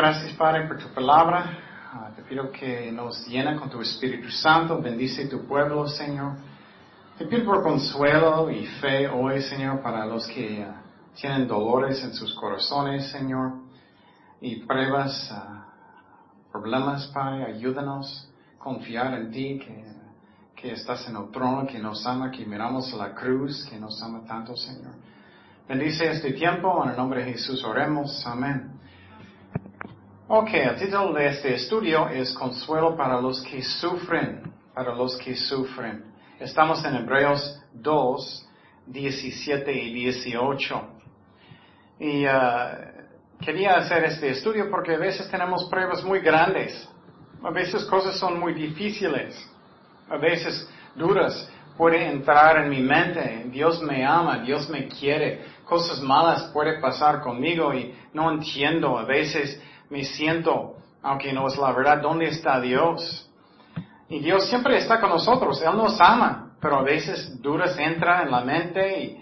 Gracias Padre por tu palabra. Ah, te pido que nos llena con tu Espíritu Santo. Bendice tu pueblo, Señor. Te pido por consuelo y fe hoy, Señor, para los que ah, tienen dolores en sus corazones, Señor, y pruebas, ah, problemas, Padre. Ayúdanos a confiar en ti, que, que estás en el trono, que nos ama, que miramos la cruz, que nos ama tanto, Señor. Bendice este tiempo, en el nombre de Jesús oremos. Amén. Ok, el título de este estudio es Consuelo para los que sufren, para los que sufren. Estamos en Hebreos 2, 17 y 18. Y uh, quería hacer este estudio porque a veces tenemos pruebas muy grandes. A veces cosas son muy difíciles. A veces duras. Puede entrar en mi mente. Dios me ama, Dios me quiere cosas malas puede pasar conmigo y no entiendo. A veces me siento, aunque no es la verdad, ¿dónde está Dios? Y Dios siempre está con nosotros, Él nos ama, pero a veces dudas entran en la mente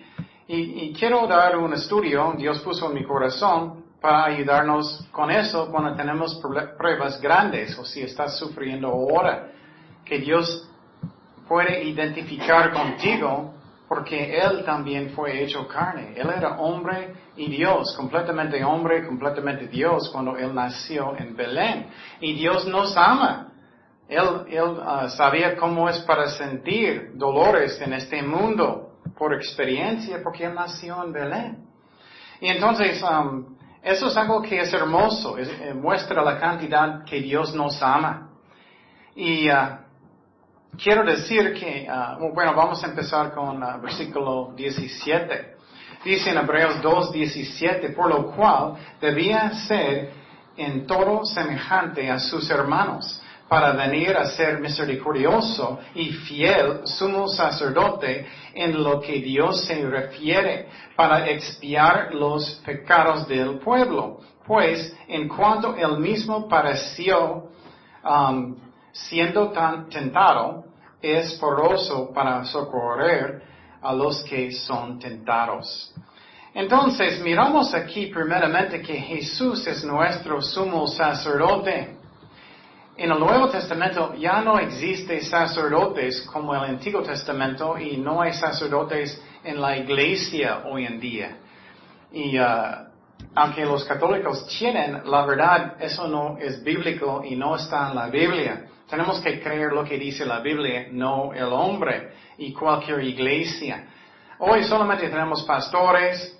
y, quiero dar un estudio, Dios puso en mi corazón para ayudarnos con eso cuando tenemos pruebas grandes o si estás sufriendo ahora, que Dios puede identificar contigo porque Él también fue hecho carne. Él era hombre y Dios, completamente hombre, completamente Dios cuando Él nació en Belén. Y Dios nos ama. Él, él ah, sabía cómo es para sentir dolores en este mundo por experiencia porque Él nació en Belén. Y entonces, um, eso es algo que es hermoso, eh, muestra la cantidad que Dios nos ama. Y uh, quiero decir que, ah, bueno, vamos a empezar con uh, versículo 17. Dice en Hebreos 2, 17, por lo cual debía ser en todo semejante a sus hermanos, para venir a ser misericordioso y fiel sumo sacerdote en lo que Dios se refiere, para expiar los pecados del pueblo. Pues en cuanto él mismo pareció um, siendo tan tentado, es poroso para socorrer a los que son tentados. Entonces, miramos aquí primeramente que Jesús es nuestro sumo sacerdote. En el Nuevo Testamento ya no existe sacerdotes como el Antiguo Testamento y no hay sacerdotes en la iglesia hoy en día. Y uh, aunque los católicos tienen, la verdad, eso no es bíblico y no está en la Biblia. Tenemos que creer lo que dice la Biblia, no el hombre y cualquier iglesia. Hoy solamente tenemos pastores,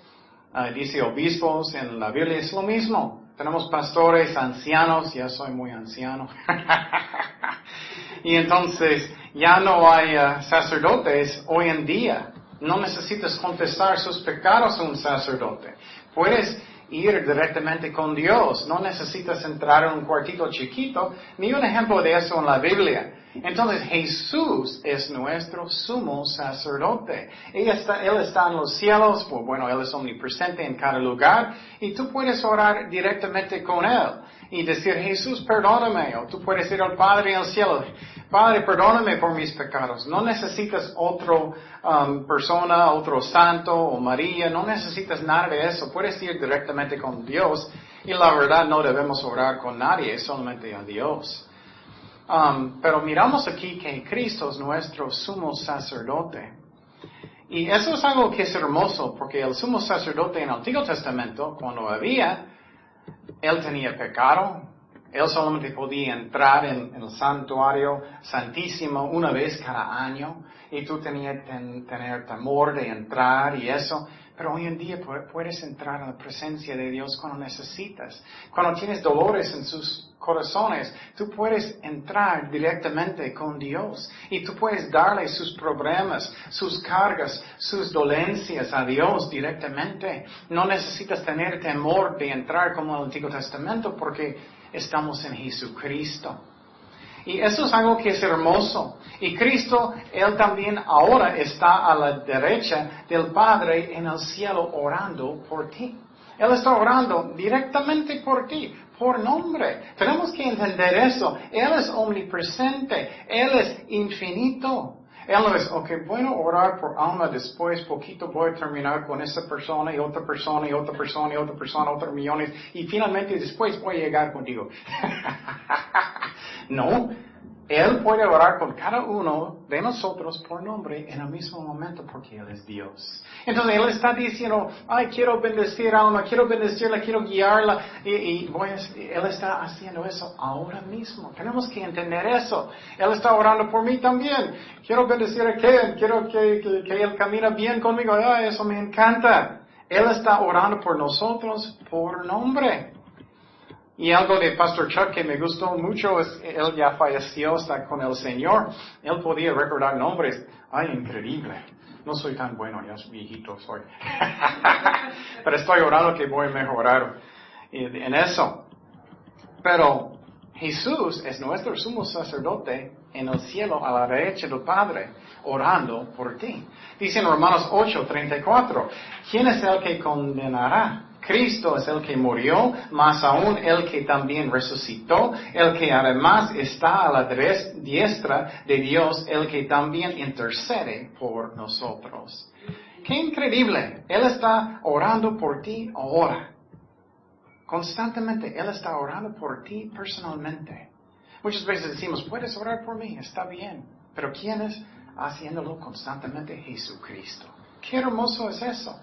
ah, dice obispos, en la Biblia es lo mismo. Tenemos pastores ancianos, ya soy muy anciano. y entonces ya no hay ah, sacerdotes hoy en día. No necesitas contestar sus pecados a un sacerdote. Puedes ir directamente con Dios. No necesitas entrar en un cuartito chiquito, ni un ejemplo de eso en la Biblia. Entonces Jesús es nuestro sumo sacerdote. Él está, él está en los cielos, pues, bueno, Él es omnipresente en cada lugar y tú puedes orar directamente con Él y decir, Jesús, perdóname, o tú puedes ir al Padre en el cielo, Padre, perdóname por mis pecados. No necesitas otra um, persona, otro santo o María, no necesitas nada de eso. Puedes ir directamente con Dios y la verdad no debemos orar con nadie, solamente a Dios. Um, pero miramos aquí que Cristo es nuestro sumo sacerdote. Y eso es algo que es hermoso, porque el sumo sacerdote en el Antiguo Testamento, cuando había, él tenía pecado, él solamente podía entrar en, el santuario santísimo una vez cada año y tú tenías que tener temor de entrar y eso. Pero hoy en día puedes entrar en la presencia de Dios cuando necesitas. Cuando tienes dolores en sus corazones, tú puedes entrar directamente con Dios y tú puedes darle sus problemas, sus cargas, sus dolencias a Dios directamente. No necesitas tener temor de entrar como el Antiguo Testamento porque estamos en Jesucristo. Y eso es algo que es hermoso. Y Cristo, Él también ahora está a la derecha del Padre en el cielo orando por ti. Él está orando directamente por ti, por nombre. Tenemos que entender eso. Él es omnipresente, Él es infinito. Él no es, ok, bueno, orar por alma, después poquito voy a terminar con esa persona y otra persona y otra persona y otra persona, otros millones, y finalmente después voy a llegar contigo. no, él puede orar con cada uno de nosotros por nombre en el mismo momento porque Él es Dios. Entonces Él está diciendo, ay, quiero bendecir a alma, quiero bendecirla, quiero guiarla. Y, voy Él está haciendo eso ahora mismo. Tenemos que entender eso. Él está orando por mí también. Quiero bendecir a Ken, quiero que, que, Él camina bien conmigo. Ay, eso me encanta. Él está orando por nosotros por nombre. Y algo de Pastor Chuck que me gustó mucho es, él ya falleció, está con el Señor. Él podía recordar nombres. Ay, increíble. No soy tan bueno, ya viejito soy. Pero estoy orando que voy a mejorar en eso. Pero Jesús es nuestro sumo sacerdote en el cielo a la derecha del Padre, orando por ti. Dice en Romanos 8, 34, ¿quién es el que condenará? Cristo es el que murió, más aún el que también resucitó, el que además está a la diestra de Dios, el que también intercede por nosotros. Qué increíble. Él está orando por ti ahora. Constantemente Él está orando por ti personalmente. Muchas veces decimos, puedes orar por mí, está bien. Pero ¿quién es haciéndolo constantemente? Jesucristo. Qué hermoso es eso.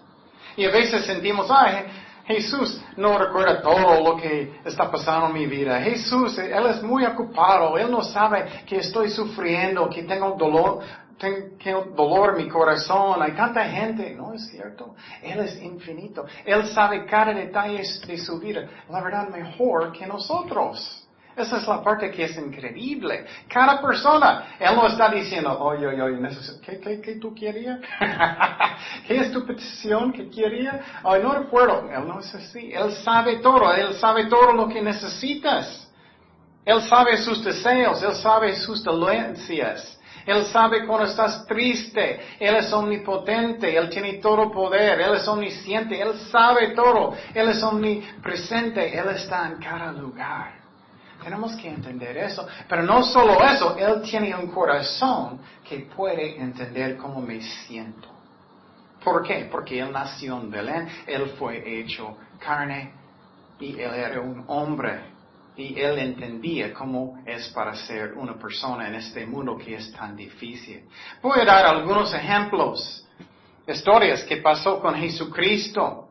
Y a veces sentimos, ay, Jesús no recuerda todo lo que está pasando en mi vida. Jesús, Él es muy ocupado. Él no sabe que estoy sufriendo, que tengo dolor, tengo dolor en mi corazón. Hay tanta gente. No es cierto. Él es infinito. Él sabe cada detalle de su vida. La verdad, mejor que nosotros. Esa es la parte que es increíble. Cada persona, Él no está diciendo, oye, oye, oye, ¿qué, qué, qué tú querías? ¿Qué es tu petición que quería? Ay, no recuerdo. Él no es así. Él sabe todo. Él sabe todo lo que necesitas. Él sabe sus deseos. Él sabe sus dolencias. Él sabe cuando estás triste. Él es omnipotente. Él tiene todo poder. Él es omnisciente. Él sabe todo. Él es omnipresente. Él está en cada lugar. Tenemos que entender eso. Pero no solo eso, Él tiene un corazón que puede entender cómo me siento. ¿Por qué? Porque Él nació en Belén, Él fue hecho carne y Él era un hombre. Y Él entendía cómo es para ser una persona en este mundo que es tan difícil. Voy a dar algunos ejemplos, historias que pasó con Jesucristo.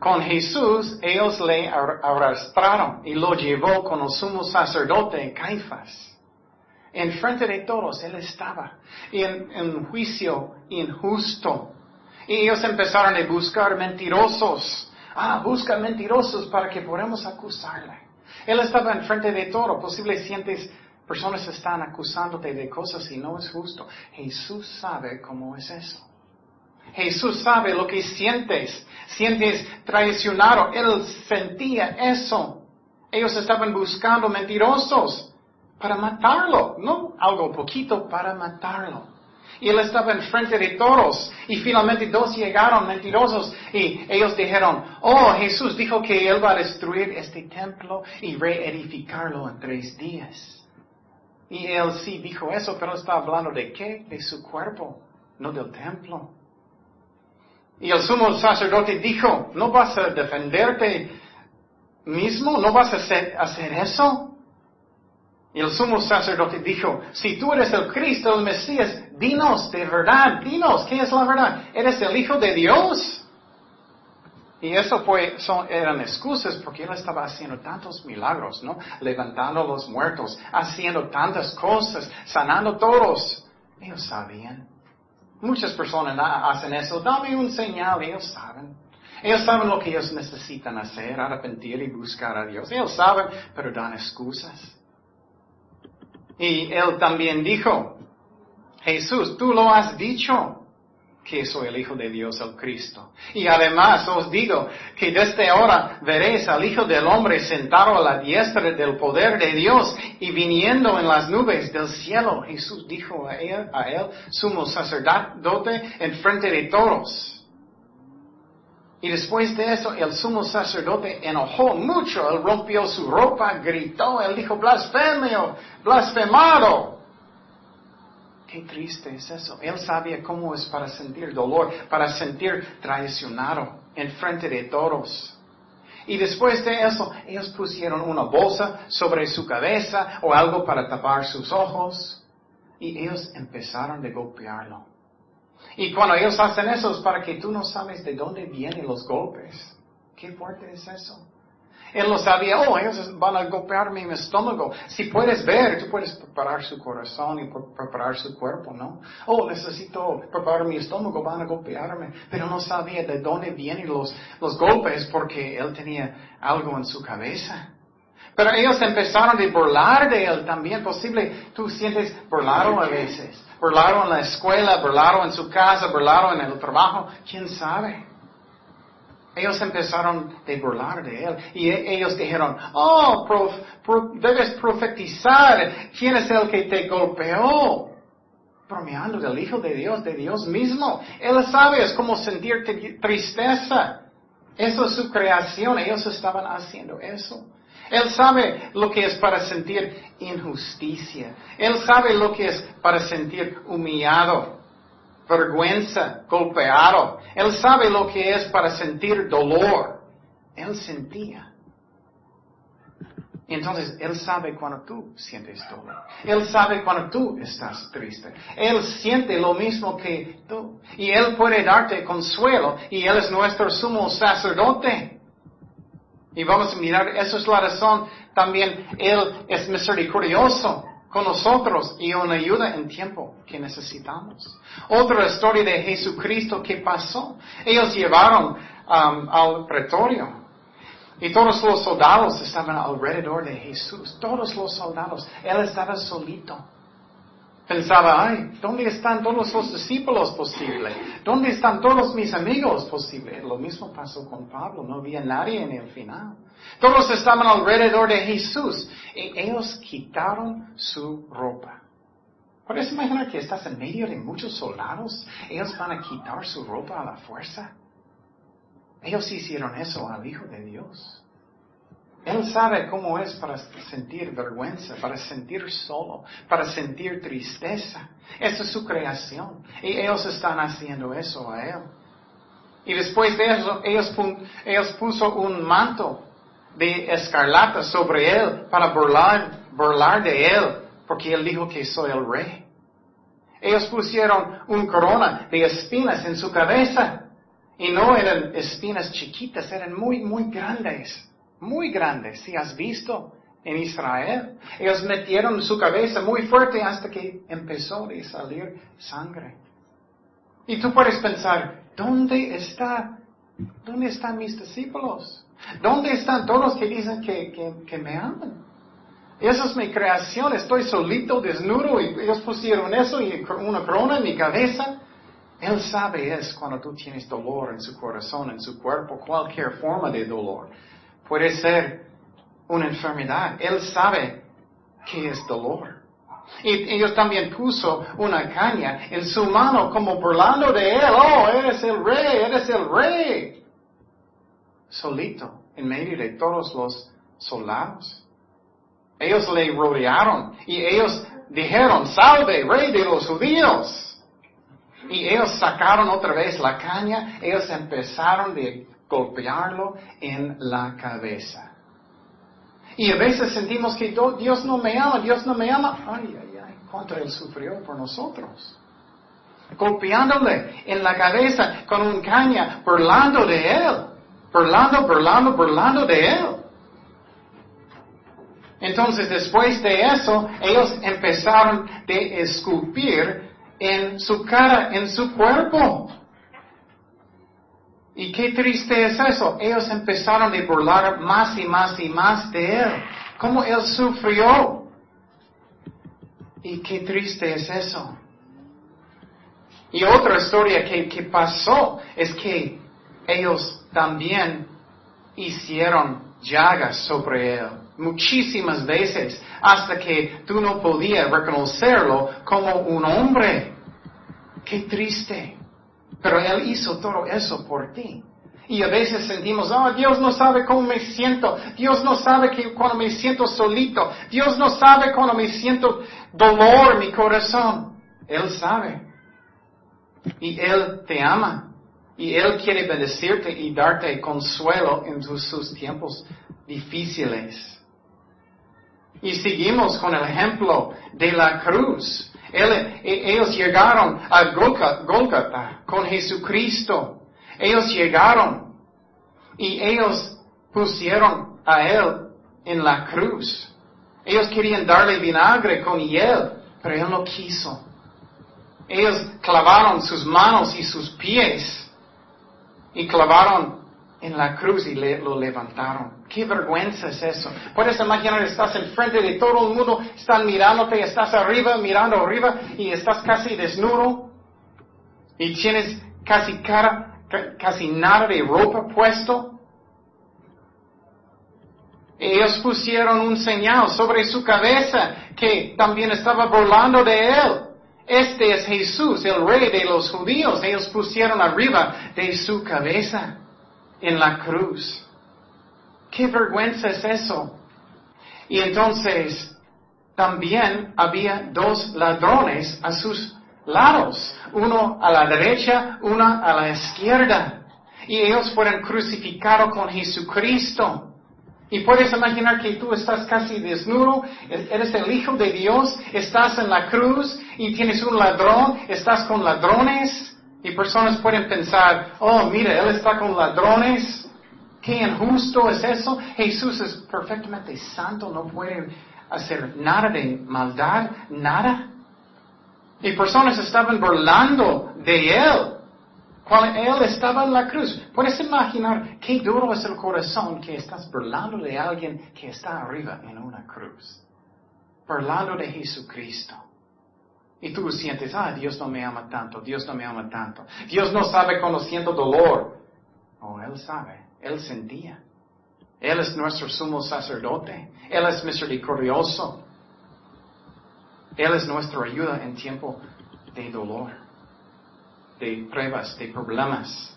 Con Jesús ellos le arrastraron y lo llevó con el sumo sacerdote Caifás. En frente de todos él estaba en, un juicio injusto. Y ellos empezaron a buscar mentirosos. Ah, busca mentirosos para que podamos acusarle. Él estaba en frente de todo. Posible sientes personas están acusándote de cosas y no es justo. Jesús sabe cómo es eso. Jesús sabe lo que sientes. Sientes traicionado. Él sentía eso. Ellos estaban buscando mentirosos para matarlo. No algo poquito para matarlo. Y él estaba enfrente de todos. Y finalmente dos llegaron mentirosos. Y ellos dijeron, oh, Jesús dijo que él va a destruir este templo y reedificarlo en tres días. Y él sí dijo eso, pero está hablando de qué? De su cuerpo, no del templo. Y el sumo sacerdote dijo, ¿no vas a defenderte mismo? ¿No vas a hacer, eso? Y el sumo sacerdote dijo, si tú eres el Cristo, el Mesías, dinos de verdad, dinos, ¿qué es la verdad? ¿Eres el Hijo de Dios? Y eso fue, son, eran excusas porque él estaba haciendo tantos milagros, ¿no? Levantando a los muertos, haciendo tantas cosas, sanando todos. Ellos sabían. Muchas personas hacen eso. Dame un señal. Ellos saben. Ellos saben lo que ellos necesitan hacer, arrepentir y buscar a Dios. Ellos saben, pero dan excusas. Y él también dijo, Jesús, tú lo has dicho que soy el Hijo de Dios, el Cristo. Y además os digo que desde ahora veréis al Hijo del Hombre sentado a la diestra del poder de Dios y viniendo en las nubes del cielo. Jesús dijo a él, a él sumo sacerdote en frente de todos. Y después de eso, el sumo sacerdote enojó mucho, él rompió su ropa, gritó, él dijo, blasfemio, blasfemado. Qué triste es eso. Él sabía cómo es para sentir dolor, para sentir traicionado en frente de todos. Y después de eso, ellos pusieron una bolsa sobre su cabeza o algo para tapar sus ojos. Y ellos empezaron a golpearlo. Y cuando ellos hacen eso es para que tú no sabes de dónde vienen los golpes. Qué fuerte es eso. Él lo sabía, oh, ellos van a golpearme mi estómago. Si puedes ver, tú puedes preparar su corazón y preparar su cuerpo, ¿no? Oh, necesito preparar mi estómago, van a golpearme. Pero no sabía de dónde vienen los, los golpes porque él tenía algo en su cabeza. Pero ellos empezaron a burlar de él también. Posible, tú sientes burlado a veces. Burlado en la escuela, burlado en su casa, burlado en el trabajo. ¿Quién sabe? Ellos empezaron a burlar de él y e, ellos dijeron, oh, debes profetizar quién es el que te golpeó. Bromeando del Hijo de Dios, de Dios mismo. Él sabe es como sentir tristeza. Eso es su creación. Ellos estaban haciendo eso. Él sabe lo que es para sentir injusticia. Él sabe lo que es para sentir humillado vergüenza, golpeado. Él sabe lo que es para sentir dolor. Él sentía. Entonces, Él sabe cuando tú sientes dolor. Él sabe cuando tú estás triste. Él siente lo mismo que tú. Y Él puede darte consuelo. Y Él es nuestro sumo sacerdote. Y vamos a mirar, eso es la razón. También Él es misericordioso con nosotros y una ayuda en tiempo que necesitamos. Otra historia de Jesucristo que pasó. Ellos llevaron um, al pretorio y todos los soldados estaban alrededor de Jesús. Todos los soldados. Él estaba solito. Pensaba, ay, ¿dónde están todos los discípulos posible? ¿Dónde están todos mis amigos posible? Lo mismo pasó con Pablo, no había nadie en el final. Todos estaban alrededor de Jesús y ellos quitaron su ropa. ¿Puedes imaginar que estás en medio de muchos soldados? Ellos van a quitar su ropa a la fuerza. Ellos hicieron eso al Hijo de Dios. Él sabe cómo es para sentir vergüenza, para sentir solo, para sentir tristeza. Esa es su creación. Y ellos están haciendo eso a Él. Y después de eso, ellos, ellos puso un manto de escarlata sobre Él para burlar, burlar de Él, porque Él dijo que soy el rey. Ellos pusieron un corona de espinas en su cabeza. Y no eran espinas chiquitas, eran muy, muy grandes muy grande, si has visto en Israel. Ellos metieron su cabeza muy fuerte hasta que empezó a salir sangre. Y tú puedes pensar, ¿dónde está, dónde están mis discípulos? ¿Dónde están todos los que dicen que, que me aman? Esa es mi creación, estoy solito, desnudo, y ellos pusieron eso y una corona en mi cabeza. Él sabe es cuando tú tienes dolor en su corazón, en su cuerpo, cualquier forma de dolor. Puede ser una enfermedad. Él sabe que es dolor. Y ellos también puso una caña en su mano como burlando de él. Oh, eres el rey, eres el rey. Solito, en medio de todos los soldados. Ellos le rodearon y ellos dijeron, salve, rey de los judíos. Y ellos sacaron otra vez la caña, ellos empezaron de golpearlo en la cabeza. Y a veces sentimos que Dios no me ama, Dios no me ama. Ay, ay, ay, cuánto Él sufrió por nosotros. Golpeándole en la cabeza con un caña, burlando de Él. Burlando, burlando, burlando de Él. Entonces, después de eso, ellos empezaron a escupir en su cara, en su cuerpo. Y qué triste es eso. Ellos empezaron a burlar más y más y más de él. Cómo él sufrió. Y qué triste es eso. Y otra historia que, pasó es que ellos también hicieron llagas sobre él muchísimas veces hasta que tú no podías reconocerlo como un hombre. Qué triste. Pero Él hizo todo eso por ti. Y a veces sentimos, oh, Dios no sabe cómo me siento. Dios no sabe que cuando me siento solito. Dios no sabe cuando me siento dolor en mi corazón. Él sabe. Y Él te ama. Y Él quiere bendecirte y darte consuelo en sus, tiempos difíciles. Y seguimos con el ejemplo de la cruz. E, ellos llegaron a Golgotha con Jesucristo. Ellos llegaron y ellos pusieron a Él en la cruz. Ellos querían darle vinagre con hiel, pero Él no quiso. Ellos clavaron sus manos y sus pies y clavaron en la cruz y lo levantaron. Qué vergüenza es eso. Puedes imaginar, estás enfrente de todo el mundo, están mirándote, estás arriba, mirando arriba y estás casi desnudo y tienes casi cara, casi nada de ropa puesto. Ellos pusieron un señal sobre su cabeza que también estaba burlando de él. Este es Jesús, el rey de los judíos. Ellos pusieron arriba de su cabeza en la cruz. ¿Qué vergüenza es eso? Y entonces también había dos ladrones a sus lados, uno a la derecha, uno a la izquierda. Y ellos fueron crucificados con Jesucristo. Y puedes imaginar que tú estás casi desnudo, eres el Hijo de Dios, estás en la cruz y tienes un ladrón, estás con ladrones. Y personas pueden pensar, oh, mira, Él está con ladrones. Qué injusto es eso. Jesús es perfectamente santo, no puede hacer nada de maldad, nada. Y personas estaban burlando de Él. Cuando Él estaba en la cruz, puedes imaginar qué duro es el corazón que estás burlando de alguien que está arriba en una cruz. Burlando de Jesucristo. Y tú sientes, ah, Dios no me ama tanto, Dios no me ama tanto. Dios no sabe cuando siento dolor. Oh, Él sabe, Él sentía. Él es nuestro sumo sacerdote. Él es misericordioso. Él es nuestra ayuda en tiempo de dolor de pruebas, de problemas.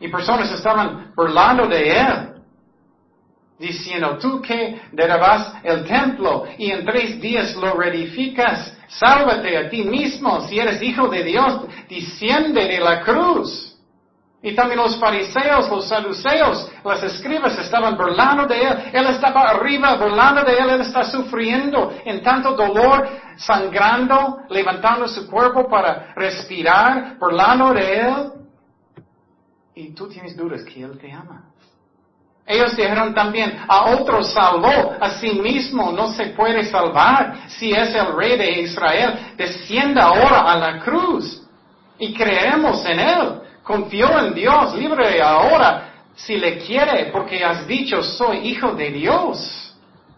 Y personas estaban burlando de él, diciendo, tú que derrabas el templo y en tres días lo reedificas, sálvate a ti mismo si eres hijo de Dios, desciende de la cruz. Y también los fariseos, los saduceos, las escribas estaban burlando de él. Él estaba arriba burlando de él. Él está sufriendo en tanto dolor, sangrando, levantando su cuerpo para respirar, burlando de él. Y tú tienes dudas que él te ama. Ellos dijeron también, a otro salvó, a sí mismo no se puede salvar. Si es el rey de Israel, descienda ahora a la cruz y creemos en él. Confió en Dios, libre ahora si le quiere, porque has dicho soy hijo de Dios.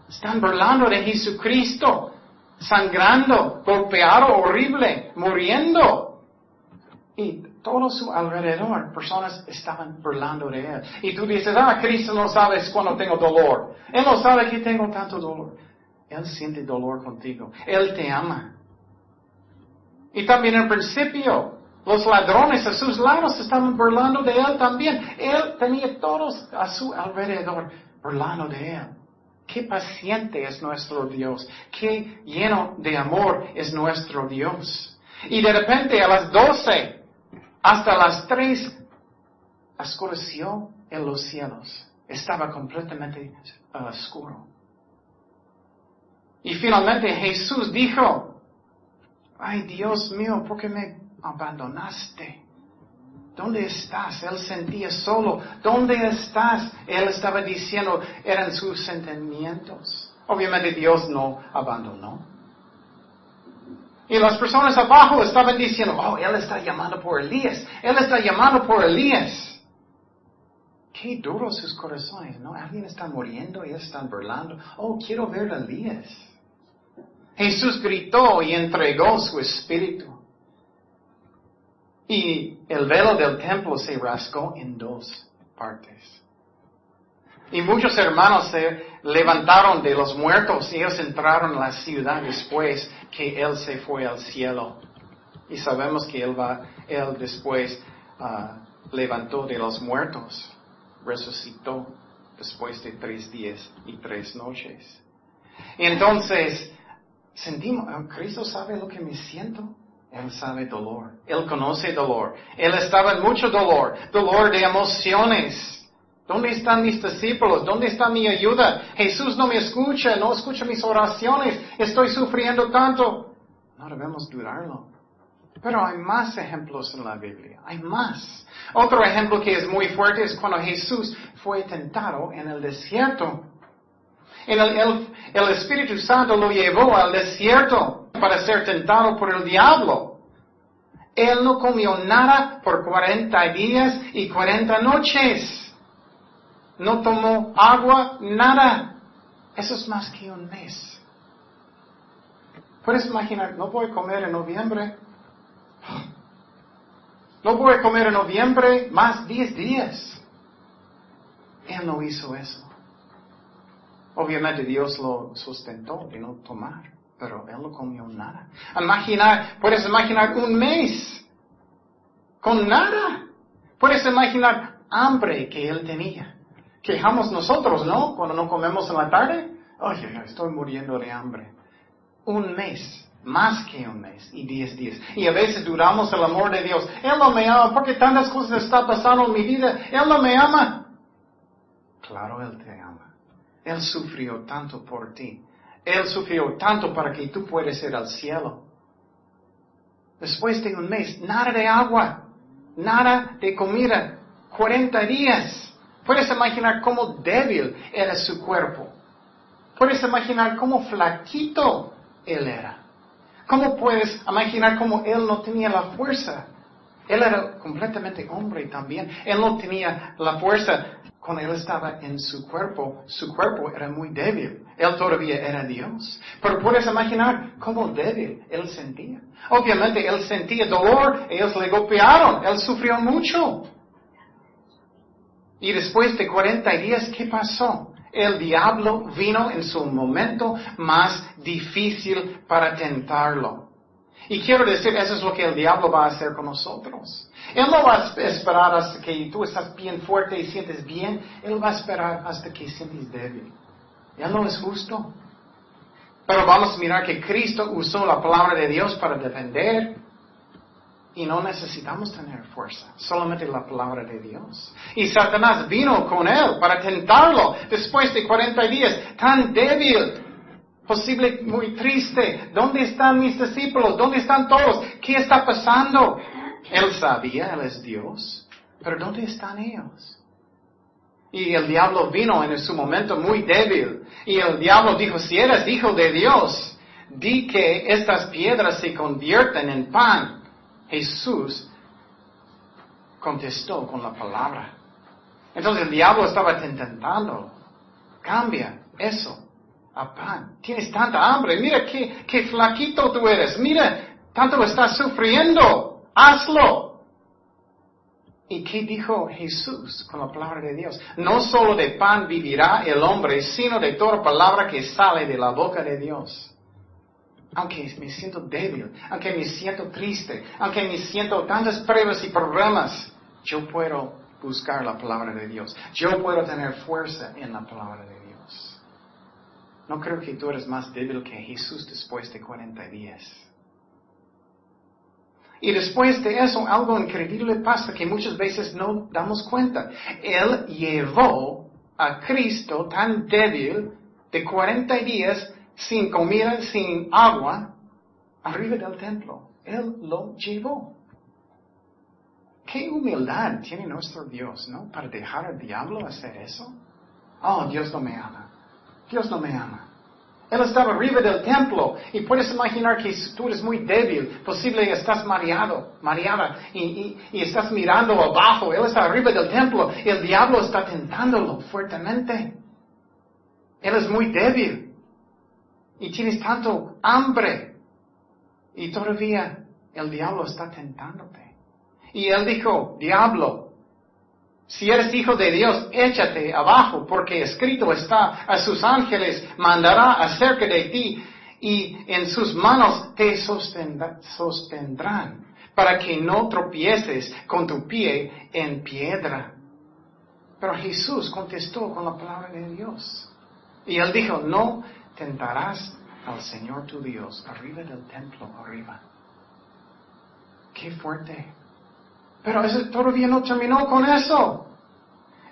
Están burlando de Jesucristo, sangrando, golpeado horrible, muriendo. Y todo su alrededor, personas estaban burlando de él. Y tú dices, ah, Cristo no sabes cuando tengo dolor. Él no sabe que tengo tanto dolor. Él siente dolor contigo. Él te ama. Y también en principio, los ladrones a sus lados estaban burlando de él también. Él tenía todos a su alrededor burlando de él. Qué paciente es nuestro Dios. Qué lleno de amor es nuestro Dios. Y de repente a las doce hasta las tres oscureció en los cielos. Estaba completamente oscuro. Y finalmente Jesús dijo, ay Dios mío, ¿por qué me abandonaste? ¿Dónde estás? Él sentía solo. ¿Dónde estás? Él estaba diciendo, eran sus sentimientos. Obviamente Dios no abandonó. Y las personas abajo estaban diciendo, oh, Él está llamando por Elías. Él está llamando por Elías. Qué duros sus corazones, ¿no? Alguien está muriendo y están burlando. Oh, quiero ver a Elías. Jesús gritó y entregó su espíritu. Y el velo del templo se rascó en dos partes. Y muchos hermanos se levantaron de los muertos y ellos entraron en la ciudad después que Él se fue al cielo. Y sabemos que Él, va, él después ah, levantó de los muertos, resucitó después de tres días y tres noches. Entonces, sentimos, ah, Cristo sabe lo que me siento. Él sabe dolor. Él conoce dolor. Él estaba en mucho dolor. Dolor de emociones. ¿Dónde están mis discípulos? ¿Dónde está mi ayuda? Jesús no me escucha, no escucha mis oraciones. Estoy sufriendo tanto. No debemos dudarlo. Pero hay más ejemplos en la Biblia. Hay más. Otro ejemplo que es muy fuerte es cuando Jesús fue tentado en el desierto. El, Espíritu Santo lo llevó al desierto para ser tentado por el diablo. Él no comió nada por 40 días y 40 noches. No tomó agua, nada. Eso es más que un mes. Puedes imaginar, no voy a comer en noviembre. No voy a comer en noviembre más 10 días. Él no hizo eso. Obviamente Dios lo sustentó de no tomar, pero él no comió nada. Imaginar, puedes imaginar un mes con nada. Puedes imaginar hambre que él tenía. Quejamos nosotros, ¿no? Cuando no comemos en la tarde. Oye, estoy muriendo de hambre. Un mes, más que un mes y diez días. Y a veces duramos el amor de Dios. Él no me ama porque tantas cosas están pasando en mi vida. Él no me ama. Claro, Él te ama. Él sufrió tanto por ti. Él sufrió tanto para que tú puedas ir al cielo. Después de un mes, nada de agua, nada de comida, 40 días. Puedes imaginar cómo débil era su cuerpo. Puedes imaginar cómo flaquito él era. ¿Cómo puedes imaginar cómo él no tenía la fuerza? Él era completamente hombre también. Él no tenía la fuerza cuando él estaba en su cuerpo, su cuerpo era muy débil. Él todavía era Dios. Pero puedes imaginar cómo débil él sentía. Obviamente él sentía dolor, ellos le golpearon, él sufrió mucho. Y después de 40 días, ¿qué pasó? El diablo vino en su momento más difícil para tentarlo. Y quiero decir, eso es lo que el diablo va a hacer con nosotros. Él no va a esperar hasta que tú estás bien fuerte y sientes bien. Él va a esperar hasta que sientes débil. Él no es justo. Pero vamos a mirar que Cristo usó la palabra de Dios para defender. Y no necesitamos tener fuerza, solamente la palabra de Dios. Y Satanás vino con él para tentarlo después de 40 días, tan débil, posible muy triste. ¿Dónde están mis discípulos? ¿Dónde están todos? ¿Qué está pasando? Él sabía, Él es Dios, pero ¿dónde están ellos? Y el diablo vino en su momento muy débil. Y el diablo dijo, si eres hijo de Dios, di que estas piedras se convierten en pan. Jesús contestó con la palabra. Entonces el diablo estaba intentando, cambia eso a pan. Tienes tanta hambre, mira qué, qué flaquito tú eres, mira, tanto estás sufriendo hazlo. ¿Y qué dijo Jesús con la palabra de Dios? No solo de pan vivirá el hombre, sino de toda palabra que sale de la boca de Dios. Aunque me siento débil, aunque me siento triste, aunque me siento tantas pruebas y problemas, yo puedo buscar la palabra de Dios. Yo puedo tener fuerza en la palabra de Dios. No creo que tú eres más débil que Jesús después de 40 días. Y después de eso, algo increíble pasa que muchas veces no damos cuenta. Él llevó a Cristo tan débil de 40 días sin comida, sin agua, arriba del templo. Él lo llevó. Qué humildad tiene nuestro Dios, ¿no? Para dejar al diablo hacer eso. Oh, Dios no me ama. Dios no me ama. Él estaba arriba del templo y puedes imaginar que tú eres muy débil, posible estás mareado, mareada y, estás mirando abajo. Él está arriba del templo y el diablo está tentándolo fuertemente. Él es muy débil y tienes tanto hambre y todavía el diablo está tentándote. Y él dijo, diablo, si eres hijo de Dios, échate abajo, porque escrito está, a sus ángeles mandará acerca de ti y en sus manos te sostendrán, para que no tropieces con tu pie en piedra. Pero Jesús contestó con la palabra de Dios. Y él dijo, no tentarás al Señor tu Dios arriba del templo, arriba. Qué fuerte. Pero eso todavía no terminó con eso.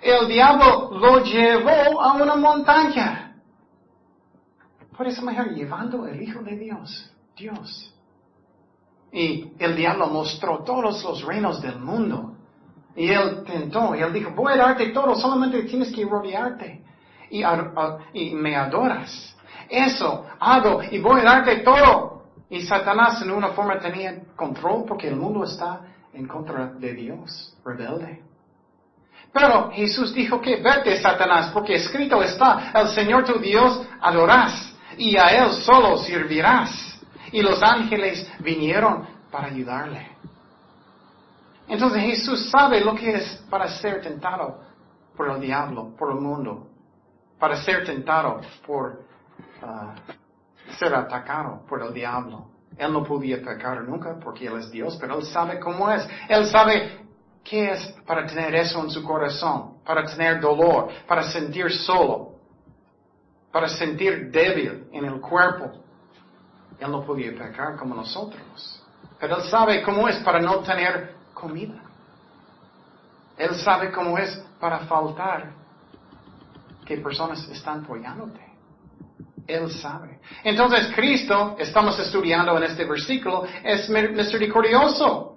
El diablo lo llevó a una montaña. Puedes imaginar llevando el Hijo de Dios, Dios. Y el diablo mostró todos los reinos del mundo. Y él tentó, y él dijo, voy a darte todo, solamente tienes que rodearte. Y, y me adoras. Eso hago y voy a darte todo. Y Satanás en una forma tenía control porque el mundo está en contra de Dios, rebelde. Pero Jesús dijo que vete, Satanás, porque escrito está, el Señor tu Dios adorás y a Él solo servirás. Y los ángeles vinieron para ayudarle. Entonces Jesús sabe lo que es para ser tentado por el diablo, por el mundo, para ser tentado por ah, ser atacado por el diablo. Él no podía pecar nunca porque Él es Dios, pero Él sabe cómo es. Él sabe qué es para tener eso en su corazón, para tener dolor, para sentir solo, para sentir débil en el cuerpo. Él no podía pecar como nosotros. Pero Él sabe cómo es para no tener comida. Él sabe cómo es para faltar que personas están apoyándote. Él sabe. Entonces Cristo, estamos estudiando en este versículo, es misericordioso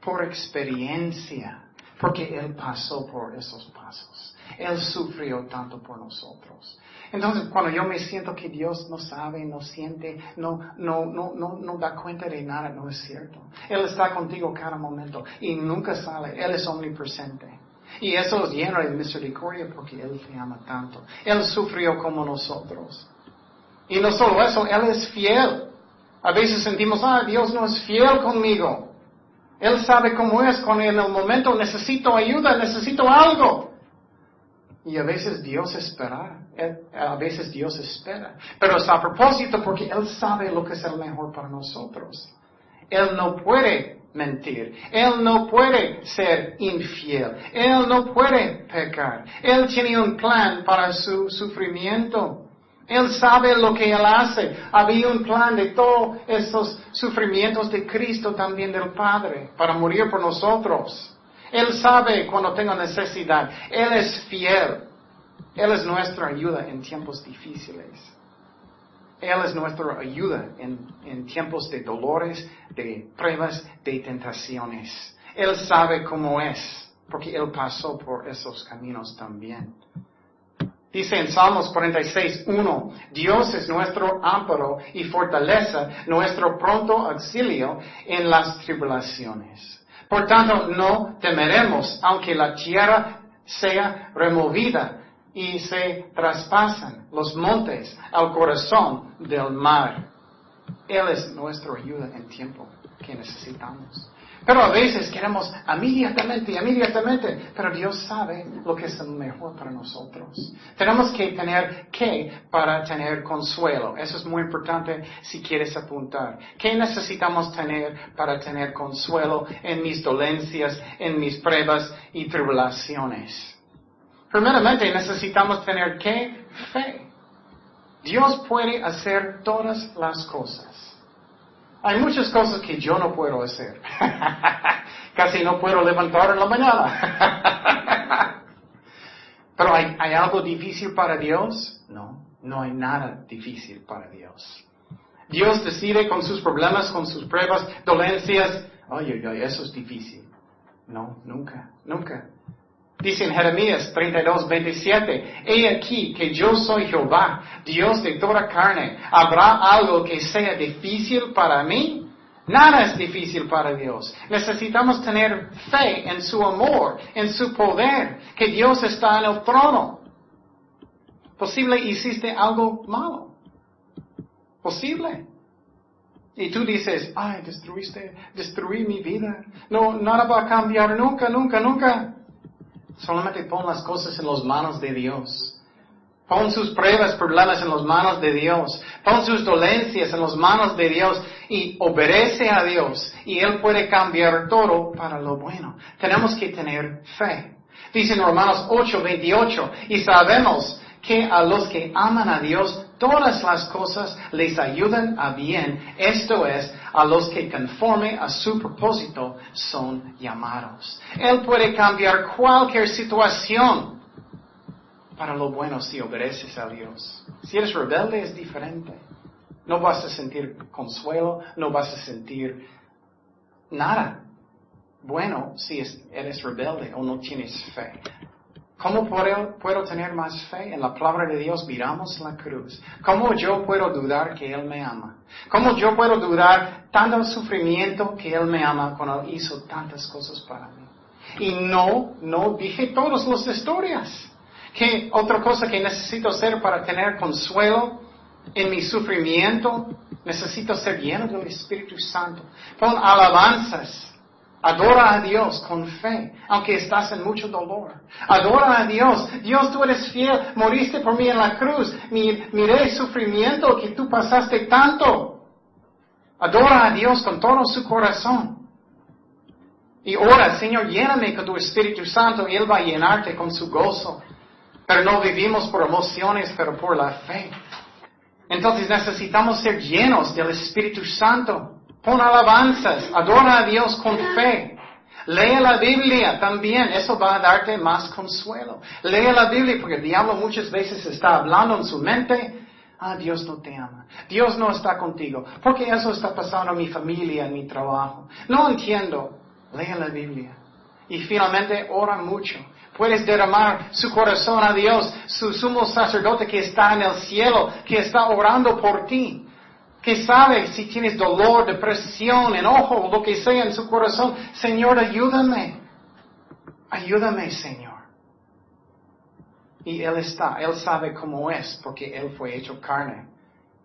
por experiencia, porque Él pasó por esos pasos. Él sufrió tanto por nosotros. Entonces, cuando yo me siento que Dios no sabe, no siente, no, no, no, no, no da cuenta de nada, no es cierto. Él está contigo cada momento y nunca sale. Él es omnipresente. Y eso es lleno de misericordia porque Él te ama tanto. Él sufrió como nosotros. Y no solo eso, Él es fiel. A veces sentimos, ah, Dios no es fiel conmigo. Él sabe cómo es cuando en el momento necesito ayuda, necesito algo. Y a veces Dios espera, a veces Dios espera. Pero es a propósito porque Él sabe lo que es el mejor para nosotros. Él no puede mentir. Él no puede ser infiel. Él no puede pecar. Él tiene un plan para su sufrimiento. Él sabe lo que Él hace. Había un plan de todos esos sufrimientos de Cristo también del Padre para morir por nosotros. Él sabe cuando tengo necesidad. Él es fiel. Él es nuestra ayuda en tiempos difíciles. Él es nuestra ayuda en, en, tiempos de dolores, de pruebas, de tentaciones. Él sabe cómo es, porque Él pasó por esos caminos también. Dice en Salmos 46, 1, Dios es nuestro amparo y fortaleza, nuestro pronto auxilio en las tribulaciones. Por tanto, no temeremos, aunque la tierra sea removida y se traspasan los montes al corazón del mar. Él es nuestra ayuda en tiempo que necesitamos. Pero a veces queremos inmediatamente, inmediatamente, pero Dios sabe lo que es el mejor para nosotros. Tenemos que tener qué para tener consuelo. Eso es muy importante si quieres apuntar. ¿Qué necesitamos tener para tener consuelo en mis dolencias, en mis pruebas y tribulaciones? Primeramente necesitamos tener qué? Fe. Dios puede hacer todas las cosas. Hay muchas cosas que yo no puedo hacer. Casi no puedo levantar en la mañana. Pero ¿hay, ¿hay, algo difícil para Dios? No, no hay nada difícil para Dios. Dios decide con sus problemas, con sus pruebas, dolencias. Ay, ay, eso es difícil. No, nunca, nunca. Dice en Jeremías 32, 27, He aquí que yo soy Jehová, Dios de toda carne. ¿Habrá algo que sea difícil para mí? Nada es difícil para Dios. Necesitamos tener fe en su amor, en su poder, que Dios está en el trono. Posible hiciste algo malo. Posible. Y tú dices, ay, destruiste, destruí mi vida. No, nada va a cambiar nunca, nunca, nunca. Solamente pon las cosas en las manos de Dios. Pon sus pruebas, problemas en las manos de Dios. Pon sus dolencias en las manos de Dios y obedece a Dios. Y Él puede cambiar todo para lo bueno. Tenemos que tener fe. Dice en Romanos 8, 28, y sabemos que a los que aman a Dios todas las cosas les ayudan a bien, esto es, a los que conforme a su propósito son llamados. Él puede cambiar cualquier situación para lo bueno si obedeces a Dios. Si eres rebelde es diferente. No vas a sentir consuelo, no vas a sentir nada bueno si eres rebelde o no tienes fe. ¿Cómo puedo, puedo, tener más fe? En la palabra de Dios miramos la cruz. ¿Cómo yo puedo dudar que Él me ama? ¿Cómo yo puedo dudar tanto sufrimiento que Él me ama cuando Él hizo tantas cosas para mí? Y no, no dije todas las historias. ¿Qué otra cosa que necesito hacer para tener consuelo en mi sufrimiento? Necesito ser lleno del Espíritu Santo. Pon alabanzas Adora a Dios con fe, aunque estás en mucho dolor. Adora a Dios. Dios, tú eres fiel. Moriste por mí en la cruz. Miré el sufrimiento que tú pasaste tanto. Adora a Dios con todo su corazón. Y ora, Señor, lléname con tu Espíritu Santo Él va a llenarte con su gozo. Pero no vivimos por emociones, pero por la fe. Entonces necesitamos ser llenos del Espíritu Santo. Pon alabanzas, adora a Dios con fe. Lee la Biblia también, eso va a darte más consuelo. Lee la Biblia porque el diablo muchas veces está hablando en su mente, ah, Dios no te ama, Dios no está contigo, porque eso está pasando en mi familia, en mi trabajo. No entiendo, lee la Biblia. Y finalmente ora mucho. Puedes derramar su corazón a Dios, su sumo sacerdote que está en el cielo, que está orando por ti que sabe si tienes dolor, depresión, enojo, lo que sea en su corazón, Señor, ayúdame. Ayúdame, Señor. Y Él está, Él sabe cómo es, porque Él fue hecho carne,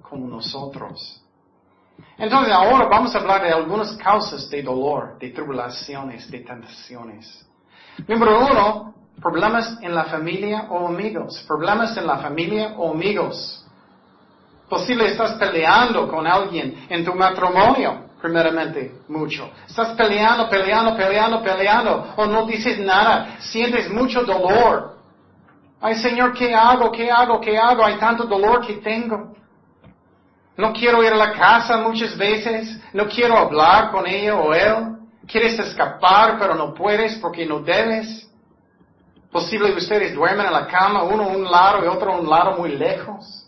como nosotros. Entonces ahora vamos a hablar de algunas causas de dolor, de tribulaciones, de tentaciones. Número uno, problemas en la familia o amigos. Problemas en la familia o amigos. Posible estás peleando con alguien en tu matrimonio, primeramente, mucho. Estás peleando, peleando, peleando, peleando, o no dices nada, sientes mucho dolor. Ay, Señor, ¿qué hago? ¿Qué hago? ¿Qué hago? Hay tanto dolor que tengo. No quiero ir a la casa muchas veces, no quiero hablar con ella o él. Quieres escapar, pero no puedes porque no debes. Posible ustedes duermen en la cama, uno a un lado y otro a un lado muy lejos.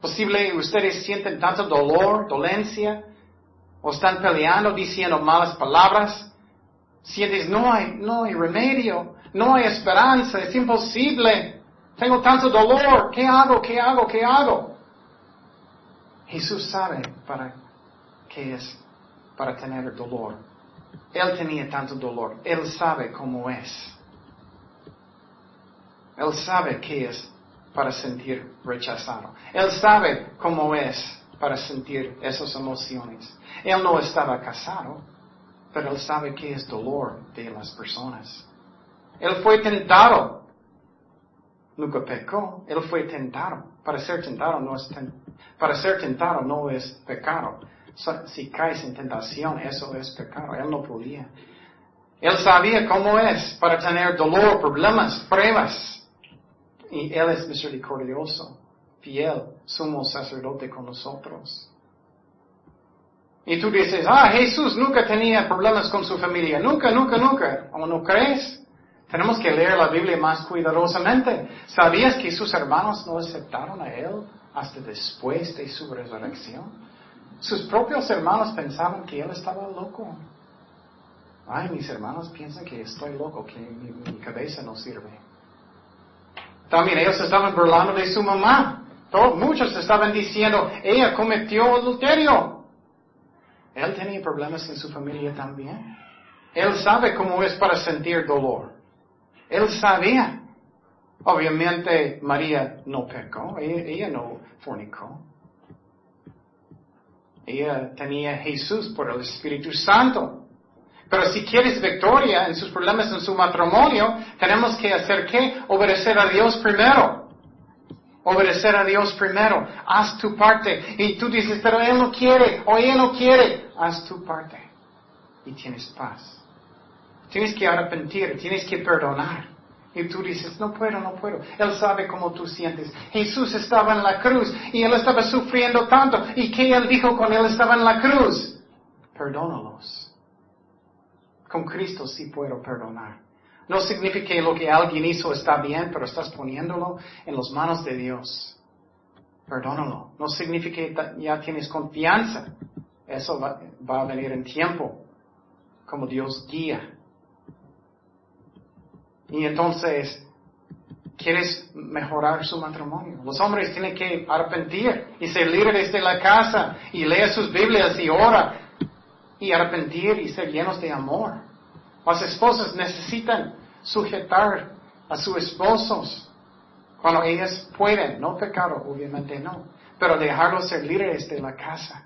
Posible ustedes sienten tanto dolor, dolencia, o están peleando, diciendo malas palabras. Sientes, no hay, no hay remedio, no hay esperanza, es imposible. Tengo tanto dolor, ¿qué hago? ¿Qué hago? ¿Qué hago? Jesús sabe para qué es, para tener dolor. Él tenía tanto dolor, Él sabe cómo es. Él sabe qué es para sentir rechazado. Él sabe cómo es para sentir esas emociones. Él no estaba casado, pero él sabe qué es dolor de las personas. Él fue tentado. Nunca pecó, él fue tentado. Para ser tentado no es, para ser tentado no es pecado. Si caes en tentación, eso es pecado. Él no podía. Él sabía cómo es para tener dolor, problemas, pruebas. Y Él es misericordioso, fiel, sumo sacerdote con nosotros. Y tú dices, ah, Jesús nunca tenía problemas con su familia. Nunca, nunca, nunca. ¿O no crees? Tenemos que leer la Biblia más cuidadosamente. ¿Sabías que sus hermanos no aceptaron a Él hasta después de su resurrección? Sus propios hermanos pensaban que Él estaba loco. Ay, mis hermanos piensan que estoy loco, que mi cabeza no sirve. También ellos estaban burlando de su mamá. Muchos estaban diciendo, ella cometió adulterio. Él tenía problemas en su familia también. Él sabe cómo es para sentir dolor. Él sabía. Obviamente María no pecó, ella no fornicó. Ella tenía Jesús por el Espíritu Santo. Pero si quieres victoria en sus problemas en su matrimonio, tenemos que hacer qué? Obedecer a Dios primero. Obedecer a Dios primero. Haz tu parte. Y tú dices, pero Él no quiere o ella no quiere. Haz tu parte. Y tienes paz. Tienes que arrepentir, tienes que perdonar. Y tú dices, no puedo, no puedo. Él sabe cómo tú sientes. Jesús estaba en la cruz y él estaba sufriendo tanto. ¿Y qué él dijo cuando él estaba en la cruz? Perdónalos. Con Cristo sí puedo perdonar. No significa que lo que alguien hizo está bien, pero estás poniéndolo en las manos de Dios. Perdónalo. No significa que ya tienes confianza. Eso va, va a venir en tiempo, como Dios guía. Y entonces, ¿quieres mejorar su matrimonio? Los hombres tienen que arrepentir y ser líderes de la casa y leer sus Biblias y ora y arrepentir y ser llenos de amor. Las esposas necesitan sujetar a sus esposos cuando ellas pueden, no pecado, obviamente no, pero dejarlos ser líderes de la casa.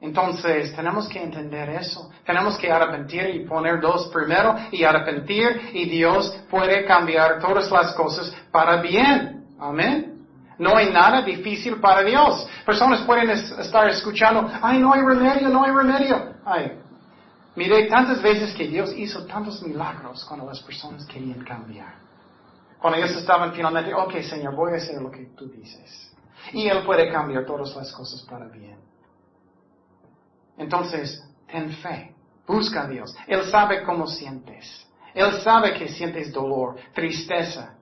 Entonces, tenemos que entender eso. Tenemos que arrepentir y poner dos primero y arrepentir y Dios puede cambiar todas las cosas para bien. Amén. No hay nada difícil para Dios. Personas pueden estar escuchando, ay, no hay remedio, no hay remedio. Ay, mire tantas veces que Dios hizo tantos milagros cuando las personas querían cambiar. Cuando ellos estaban finalmente, ok, Señor, voy a hacer lo que tú dices. Y Él puede cambiar todas las cosas para bien. Entonces, ten fe. Busca a Dios. Él sabe cómo sientes. Él sabe que sientes dolor, tristeza.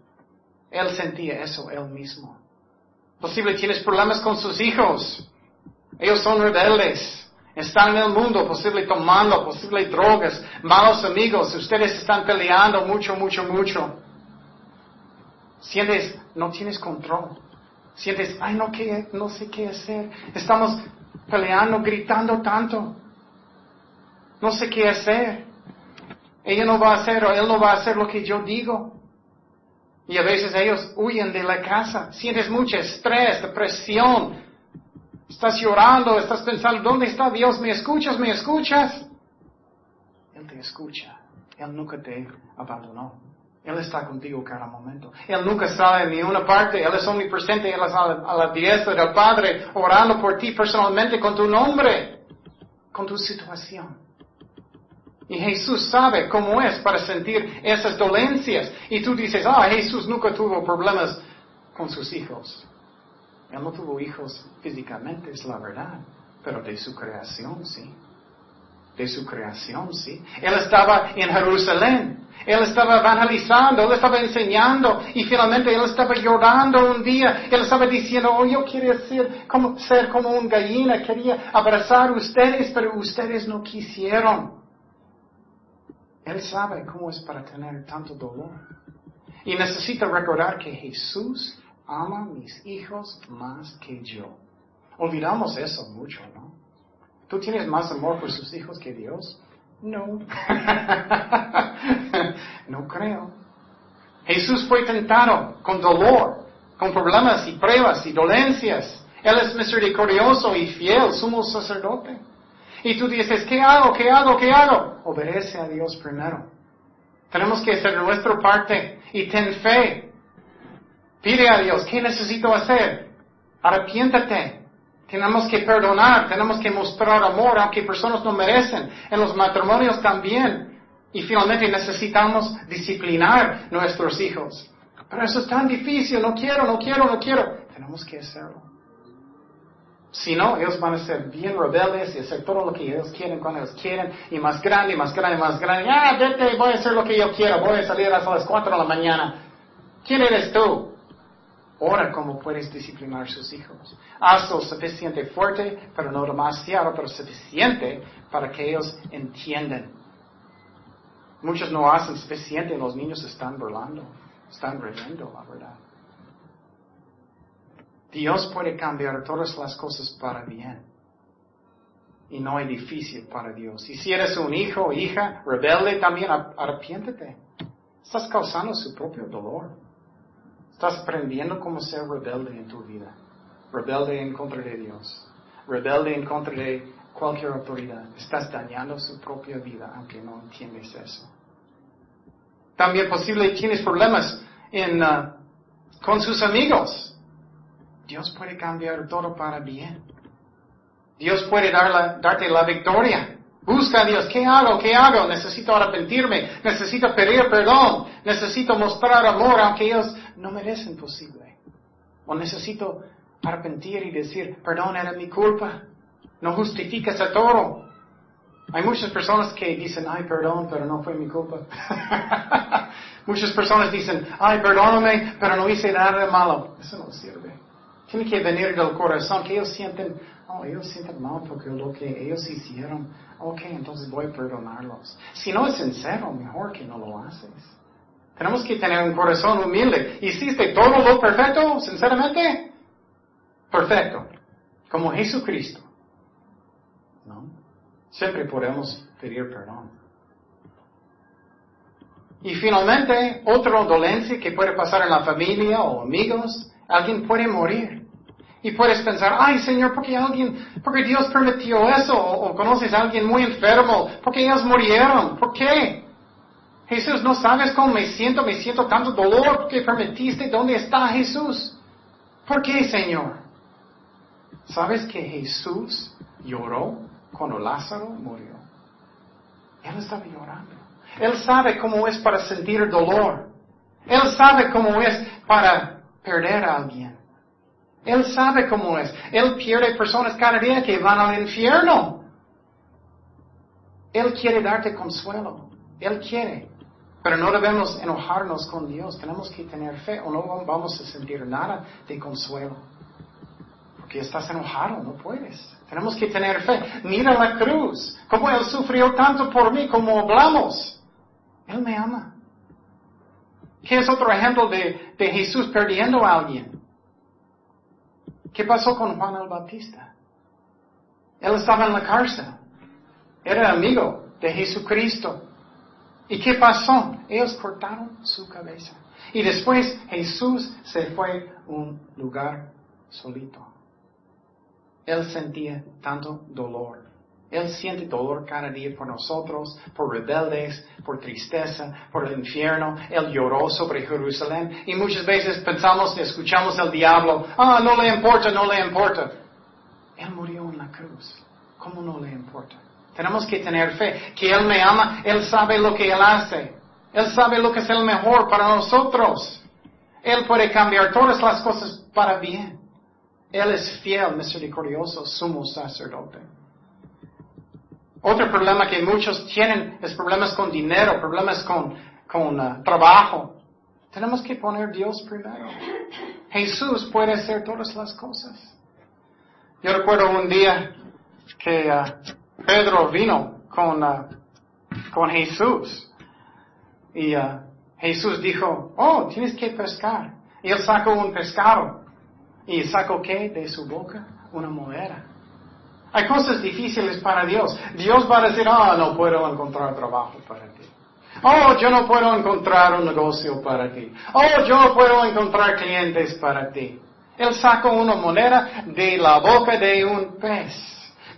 Él sentía eso él mismo. Posible tienes problemas con sus hijos. Ellos son rebeldes. Están en el mundo, posible tomando, posible drogas, malos amigos. Ustedes están peleando mucho, mucho, mucho. Sientes, no tienes control. Sientes, ay, no, qué, no sé qué hacer. Estamos peleando, gritando tanto. No sé qué hacer. Ella no va a hacer o él no va a hacer lo que yo digo. Y a veces ellos huyen de la casa. Sientes mucho estrés, depresión. Estás llorando, estás pensando, ¿dónde está Dios? ¿Me escuchas? ¿Me escuchas? Él te escucha. Él nunca te abandonó. Él está contigo cada momento. Él nunca sale en ninguna parte. Él es omnipresente. Él es a la, a la diestra del Padre orando por ti personalmente con tu nombre, con tu situación. Y Jesús sabe cómo es para sentir esas dolencias. Y tú dices, ah, Jesús nunca tuvo problemas con sus hijos. Él no tuvo hijos físicamente, es la verdad. Pero de su creación, sí de su creación, ¿sí? Él estaba en Jerusalén, él estaba evangelizando, él estaba enseñando y finalmente él estaba llorando un día, él estaba diciendo, oh, yo quería ser como, ser como un gallina, quería abrazar a ustedes, pero ustedes no quisieron. Él sabe cómo es para tener tanto dolor. Y necesita recordar que Jesús ama a mis hijos más que yo. Olvidamos eso mucho, ¿no? ¿Tú tienes más amor por sus hijos que Dios? No. no creo. Jesús fue tentado con dolor, con problemas y pruebas y dolencias. Él es misericordioso y fiel, sumo sacerdote. Y tú dices, ¿qué hago? ¿Qué hago? ¿Qué hago? Obedece a Dios primero. Tenemos que hacer nuestra parte y ten fe. Pide a Dios, ¿qué necesito hacer? Arrepiéntate. Tenemos que perdonar, tenemos que mostrar amor, aunque personas no merecen. En los matrimonios también. Y finalmente necesitamos disciplinar nuestros hijos. Pero eso es tan difícil, no quiero, no quiero, no quiero. Tenemos que hacerlo. Si no, ellos van a ser bien rebeldes y hacer todo lo que ellos quieren cuando ellos quieren, y más grande, y más grande, y más grande. Ah, vete, voy a hacer lo que yo quiero, voy a salir hasta las 4 de la mañana. ¿Quién eres tú? Ora cómo puedes disciplinar a sus hijos. Hazlo suficiente fuerte, pero no demasiado, pero suficiente para que ellos entiendan. Muchos no hacen suficiente y los niños están burlando, están riendo, la verdad. Dios puede cambiar todas las cosas para bien. Y no es difícil para Dios. Y si eres un hijo o hija rebelde, también arrepiéntete. Estás causando su propio dolor. Estás aprendiendo cómo ser rebelde en tu vida. Rebelde en contra de Dios. Rebelde en contra de cualquier autoridad. Estás dañando su propia vida, aunque no entiendes eso. También posible tienes problemas en, uh, con sus amigos. Dios puede cambiar todo para bien. Dios puede dar darte la victoria. Busca a Dios. ¿Qué hago? ¿Qué hago? Necesito arrepentirme. Necesito pedir perdón. Necesito mostrar amor aunque ellos no merecen posible. O necesito arrepentir y decir, perdón, era mi culpa. No justificas a todo. Hay muchas personas que dicen, ay, perdón, pero no fue mi culpa. muchas personas dicen, ay, perdóname, pero no hice nada de malo. Eso no sirve. Tiene que venir del corazón, que ellos sienten, oh, ellos sienten mal porque lo que ellos hicieron, ok, entonces voy a perdonarlos. Si no es sincero, mejor que no lo haces. Tenemos que tener un corazón humilde. ¿Hiciste todo lo perfecto, sinceramente? Perfecto. Como Jesucristo. ¿No? Siempre podemos pedir perdón. Y finalmente, otra dolencia que puede pasar en la familia o amigos, alguien puede morir. Y puedes pensar, ay Señor, ¿por qué alguien, porque Dios permitió eso? O, conoces a alguien muy enfermo, porque ellos murieron? ¿Por qué? Jesús, no sabes cómo me siento, me siento tanto dolor porque permitiste. ¿Dónde está Jesús? ¿Por qué, Señor? ¿Sabes que Jesús lloró cuando Lázaro murió. Él estaba llorando. Él sabe cómo es para sentir dolor. Él sabe cómo es para perder a alguien. Él sabe cómo es. Él pierde personas cada día que van al infierno. Él quiere darte consuelo. Él quiere. Pero no debemos enojarnos con Dios. Tenemos que tener fe o no vamos a sentir nada de consuelo. Porque estás enojado, no puedes. Tenemos que tener fe. Mira la cruz, cómo Él sufrió tanto por mí, como hablamos. Él me ama. ¿Qué es otro ejemplo de, Jesús perdiendo a alguien? ¿Qué pasó con Juan el Bautista? Él estaba en la cárcel. Era amigo de Jesucristo. ¿Y qué pasó? Ellos cortaron su cabeza. Y después Jesús se fue a un lugar solito. Él sentía tanto dolor. Él siente dolor cada día por nosotros, por rebeldes, por tristeza, por el infierno. Él lloró sobre Jerusalén. Y muchas veces pensamos, escuchamos al diablo, ah, no le importa, no le importa. Él murió en la cruz. ¿Cómo no le importa? Tenemos que tener fe, que Él me ama, Él sabe lo que Él hace. Él sabe lo que es el mejor para nosotros. Él puede cambiar todas las cosas para bien. Él es fiel, misericordioso, sumo sacerdote. Otro problema que muchos tienen es problemas con dinero, problemas con, con uh, trabajo. Tenemos que poner Dios primero. Jesús puede hacer todas las cosas. Yo recuerdo un día que uh, Pedro vino con, uh, con Jesús y Jesús dijo, oh, tienes que pescar. Y él sacó un pescado. ¿Y sacó qué de su boca? Una moneda. Hay cosas difíciles para Dios. Dios va a decir, oh, no puedo encontrar trabajo para ti. Oh, yo no puedo encontrar un negocio para ti. Oh, yo no puedo encontrar clientes para ti. Él sacó una moneda de la boca de un pez.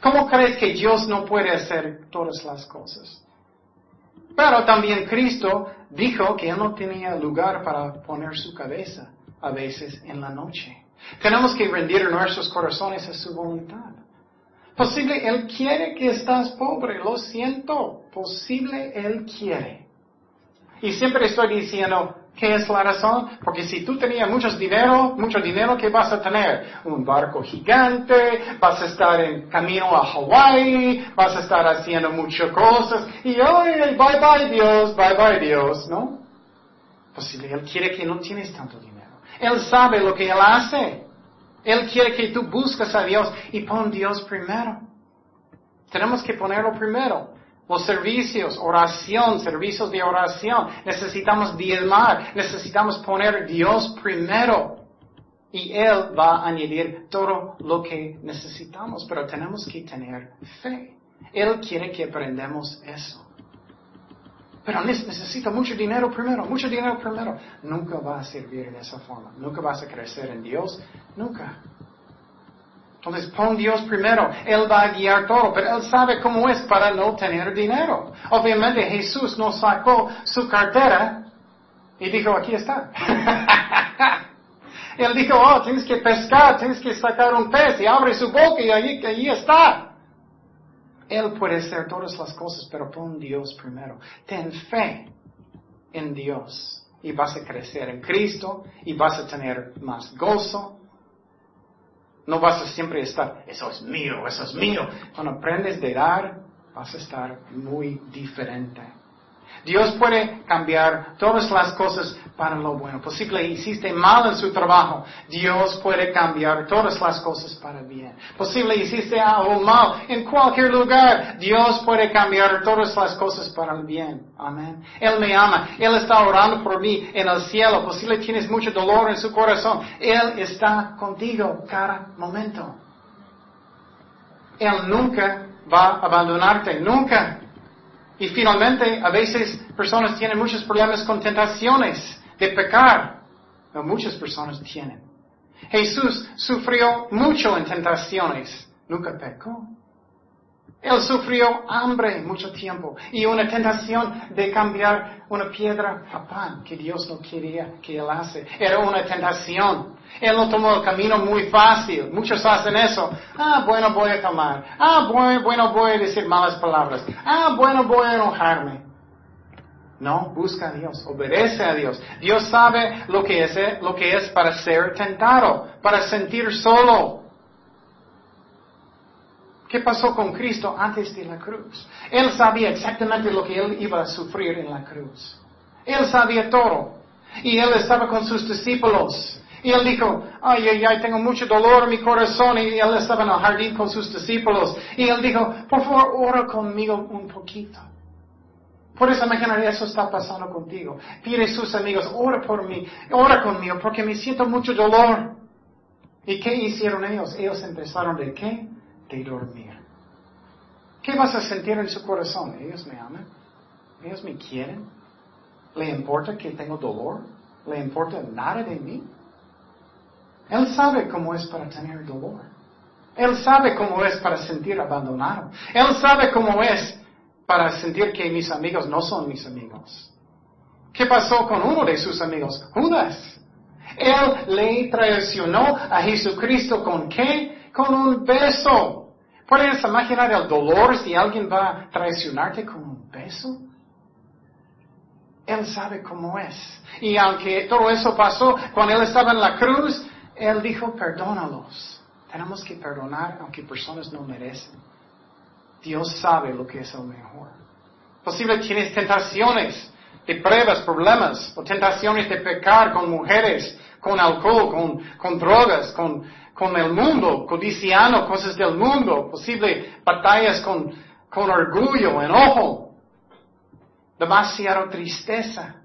¿Cómo crees que Dios no puede hacer todas las cosas? Pero también Cristo dijo que Él no tenía lugar para poner su cabeza a veces en la noche. Tenemos que rendir nuestros corazones a su voluntad. Posible Él quiere que estás pobre, lo siento. Posible Él quiere. Y siempre estoy diciendo, ¿qué es la razón? Porque si tú tenías mucho dinero, mucho dinero, ¿qué vas a tener? Un barco gigante, vas a estar en camino a Hawái, vas a estar haciendo muchas cosas, y ay, bye bye Dios, bye bye Dios, ¿no? Posible Él quiere que no tienes tanto dinero. Él sabe lo que Él hace. Él quiere que tú busques a Dios y pon Dios primero. Tenemos que ponerlo primero. Los servicios, oración, servicios de oración. Necesitamos diezmar, necesitamos poner Dios primero. Y Él va a añadir todo lo que necesitamos, pero tenemos que tener fe. Él quiere que aprendamos eso. Pero necesita mucho dinero primero, mucho dinero primero. Nunca va a servir de esa forma. Nunca vas a crecer en Dios. Nunca. Entonces pon Dios primero. Él va a guiar todo, pero Él sabe cómo es para no tener dinero. Obviamente Jesús no sacó su cartera y dijo, aquí está. Él dijo, oh, tienes que pescar, tienes que sacar un pez y abre su boca y allí, allí está. Él puede hacer todas las cosas, pero pon Dios primero. Ten fe en Dios y vas a crecer en Cristo y vas a tener más gozo. No vas a siempre estar, eso es mío, eso es mío. Cuando aprendes de dar, vas a estar muy diferente. Dios puede cambiar todas las cosas para lo bueno. Posible hiciste mal en su trabajo. Dios puede cambiar todas las cosas para bien. Posible hiciste algo mal en cualquier lugar. Dios puede cambiar todas las cosas para el bien. Amén. Él me ama. Él está orando por mí en el cielo. Posible tienes mucho dolor en su corazón. Él está contigo cada momento. Él nunca va a abandonarte. Nunca. Y finalmente, a veces personas tienen muchos problemas con tentaciones de pecar. Muchas personas tienen. Jesús sufrió mucho en tentaciones. Nunca pecó. Él sufrió hambre mucho tiempo y una tentación de cambiar una piedra a pan que Dios no quería que él hace. Era una tentación. Él no tomó el camino muy fácil. Muchos hacen eso. Ah, bueno, voy a tomar. Ah, bueno, bueno, voy a decir malas palabras. Ah, bueno, voy a enojarme. No, busca a Dios, obedece a Dios. Dios sabe lo que es, lo que es para ser tentado, para sentir solo. ¿Qué pasó con Cristo antes de la cruz? Él sabía exactamente lo que él iba a sufrir en la cruz. Él sabía todo. Y él estaba con sus discípulos. Y él dijo, ay, ay, ay, tengo mucho dolor en mi corazón. Y él estaba en el jardín con sus discípulos. Y él dijo, por favor, ora conmigo un poquito. Por esa mañana eso está pasando contigo. Pide a sus amigos, ora por mí, ora conmigo, porque me siento mucho dolor. ¿Y qué hicieron ellos? Ellos empezaron de qué? De dormir. ¿Qué vas a sentir en su corazón? Ellos me aman. Ellos me quieren. ¿Le importa que tengo dolor? ¿Le importa nada de mí? Él sabe cómo es para tener dolor. Él sabe cómo es para sentir abandonado. Él sabe cómo es para sentir que mis amigos no son mis amigos. ¿Qué pasó con uno de sus amigos? Judas. Él le traicionó a Jesucristo con qué? Con un beso. ¿Puedes imaginar el dolor si alguien va a traicionarte con un beso? Él sabe cómo es. Y aunque todo eso pasó, cuando Él estaba en la cruz, Él dijo, perdónalos. Tenemos que perdonar aunque personas no merecen. Dios sabe lo que es el mejor. Posible tienes tentaciones de pruebas, problemas, o tentaciones de pecar con mujeres, con alcohol, con drogas, con, con el mundo, codiciando cosas del mundo, posible batallas con, con orgullo, enojo, demasiada tristeza.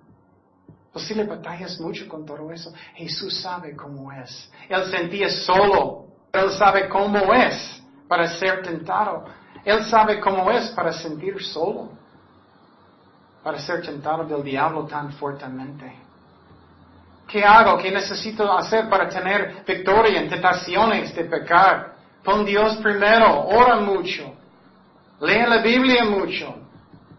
Posible batallas mucho con todo eso. Jesús sabe cómo es. Él sentía solo. Él sabe cómo es para ser tentado. Él sabe cómo es para sentir solo. Para ser tentado del diablo tan fuertemente. ¿Qué hago? ¿Qué necesito hacer para tener victoria en tentaciones de pecar? Pon Dios primero, ora mucho, lee la Biblia mucho.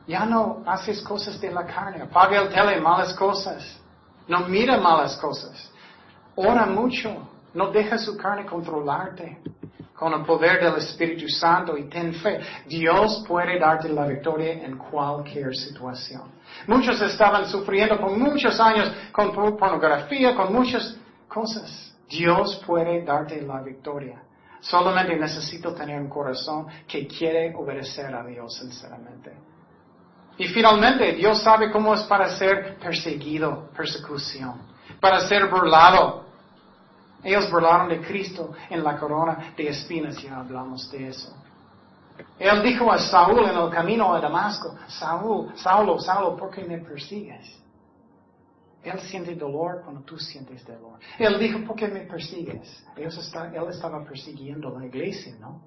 Ya no haces cosas de la carne, apaga el tele, malas cosas. No mira malas cosas. Ora mucho, no deja su carne controlarte con el poder del Espíritu Santo y ten fe. Dios puede darte la victoria en cualquier situación. Muchos estaban sufriendo por muchos años con pornografía, con muchas cosas. Dios puede darte la victoria. Solamente necesito tener un corazón que quiere obedecer a Dios sinceramente. Y finalmente, Dios sabe cómo es para ser perseguido, persecución, para ser burlado, ellos burlaron de Cristo en la corona de espinas, ya hablamos de eso. Él dijo a Saúl en el camino a Damasco, Saúl, Saulo, Saulo, ¿por qué me persigues? Él siente dolor cuando tú sientes dolor. Él dijo, ¿por qué me persigues? él estaba persiguiendo la iglesia, ¿no?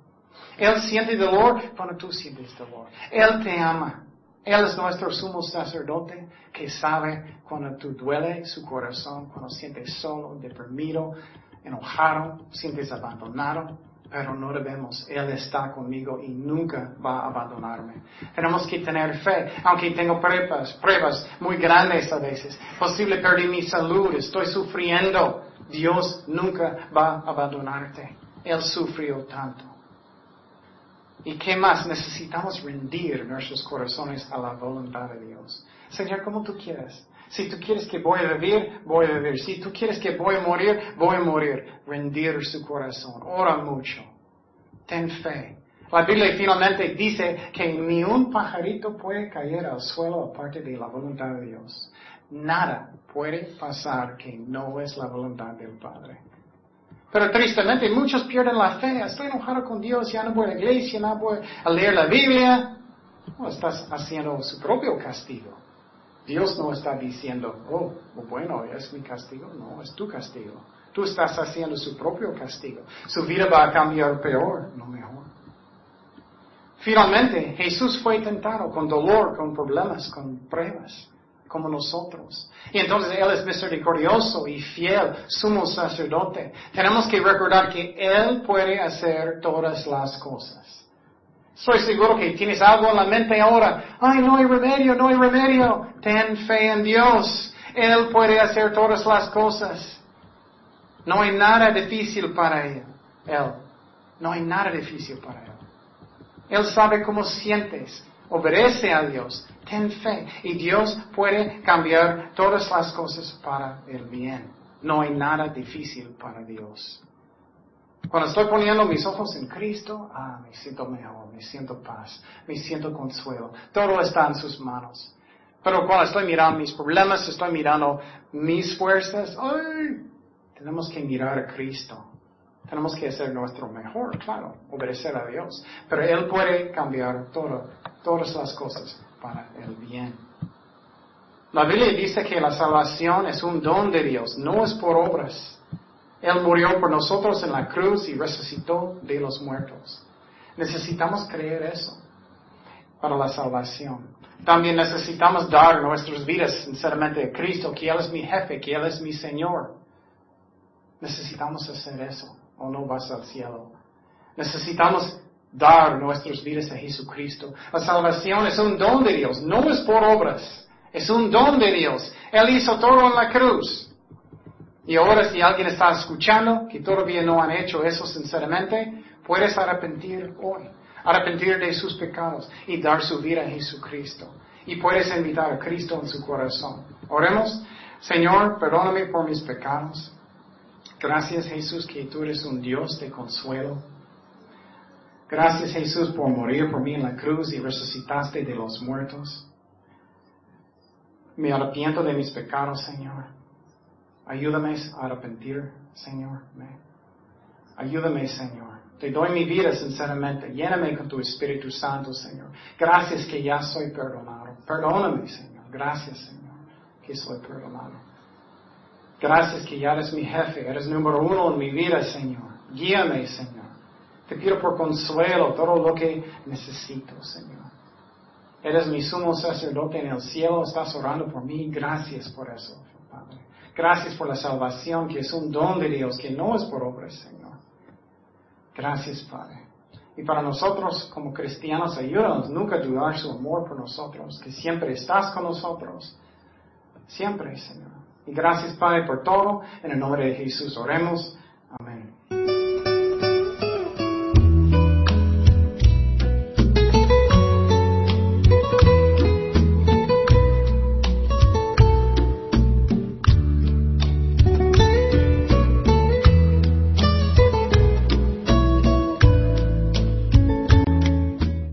Él siente dolor cuando tú sientes dolor. Él te ama. Él es nuestro sumo sacerdote que sabe cuando tú duele su corazón, cuando sientes solo, deprimido, enojado, sientes abandonado, pero no debemos. Él está conmigo y nunca va a abandonarme. Tenemos que tener fe, aunque tengo pruebas, pruebas muy grandes a veces. Posible perdí mi salud, estoy sufriendo. Dios nunca va a abandonarte. Él sufrió tanto. ¿Y qué más? Necesitamos rendir nuestros corazones a la voluntad de Dios. Señor, como tú quieras. Si tú quieres que voy a vivir, voy a vivir. Si tú quieres que voy a morir, voy a morir. Rendir su corazón. Ora mucho. Ten fe. La Biblia finalmente dice que ni un pajarito puede caer al suelo aparte de la voluntad de Dios. Nada puede pasar que no es la voluntad del Padre. Pero tristemente muchos pierden la fe. Estoy enojado con Dios, ya no voy a la iglesia, no voy a leer la Biblia. Estás haciendo su propio castigo. Dios no está diciendo, oh, bueno, es mi castigo. No, es tu castigo. Tú estás haciendo su propio castigo. Su vida va a cambiar peor, no mejor. Finalmente, Jesús fue tentado con dolor, con problemas, con pruebas como nosotros. Y entonces Él es misericordioso y fiel, sumo sacerdote. Tenemos que recordar que Él puede hacer todas las cosas. Estoy seguro que tienes algo en la mente ahora. Ay, no hay remedio, no hay remedio. Ten fe en Dios. Él puede hacer todas las cosas. No hay nada difícil para Él. Él. No hay nada difícil para Él. Él sabe cómo sientes. Obedece a Dios ten fe y Dios puede cambiar todas las cosas para el bien. No hay nada difícil para Dios. Cuando estoy poniendo mis ojos en Cristo, ah, me siento mejor, me siento paz, me siento consuelo. Todo está en sus manos. Pero cuando estoy mirando mis problemas, estoy mirando mis fuerzas, ay, tenemos que mirar a Cristo. Tenemos que hacer nuestro mejor, claro, obedecer a Dios. Pero Él puede cambiar todo, todas las cosas para el bien. La Biblia dice que la salvación es un don de Dios, no es por obras. Él murió por nosotros en la cruz y resucitó de los muertos. Necesitamos creer eso para la salvación. También necesitamos dar nuestras vidas sinceramente a Cristo, que Él es mi jefe, que Él es mi Señor. Necesitamos hacer eso o no vas al cielo. Necesitamos dar nuestras vidas a Jesucristo. La salvación es un don de Dios, no es por obras, es un don de Dios. Él hizo todo en la cruz. Y ahora si alguien está escuchando que todavía no han hecho eso sinceramente, puedes arrepentir hoy, arrepentir de sus pecados y dar su vida a Jesucristo. Y puedes invitar a Cristo en su corazón. Oremos, Señor, perdóname por mis pecados. Gracias Jesús que tú eres un Dios de consuelo. Gracias Jesús por morir por mí en la cruz y resucitaste de los muertos. Me arrepiento de mis pecados, Señor. Ayúdame a arrepentir, Señor. Ayúdame, Señor. Te doy mi vida sinceramente. Lléname con tu Espíritu Santo, Señor. Gracias que ya soy perdonado. Perdóname, Señor. Gracias, Señor, que soy perdonado. Gracias que ya eres mi jefe. Eres número uno en mi vida, Señor. Guíame, Señor. Te pido por consuelo todo lo que necesito, Señor. Eres mi sumo sacerdote en el cielo, estás orando por mí. Gracias por eso. Gracias por la salvación, que es un don de Dios, que no es por obras, Señor. Gracias, Padre. Y para nosotros como cristianos, ayúdanos nunca a dudar su amor por nosotros, que siempre estás con nosotros. Siempre, Señor. Y gracias, Padre, por todo. En el nombre de Jesús oremos.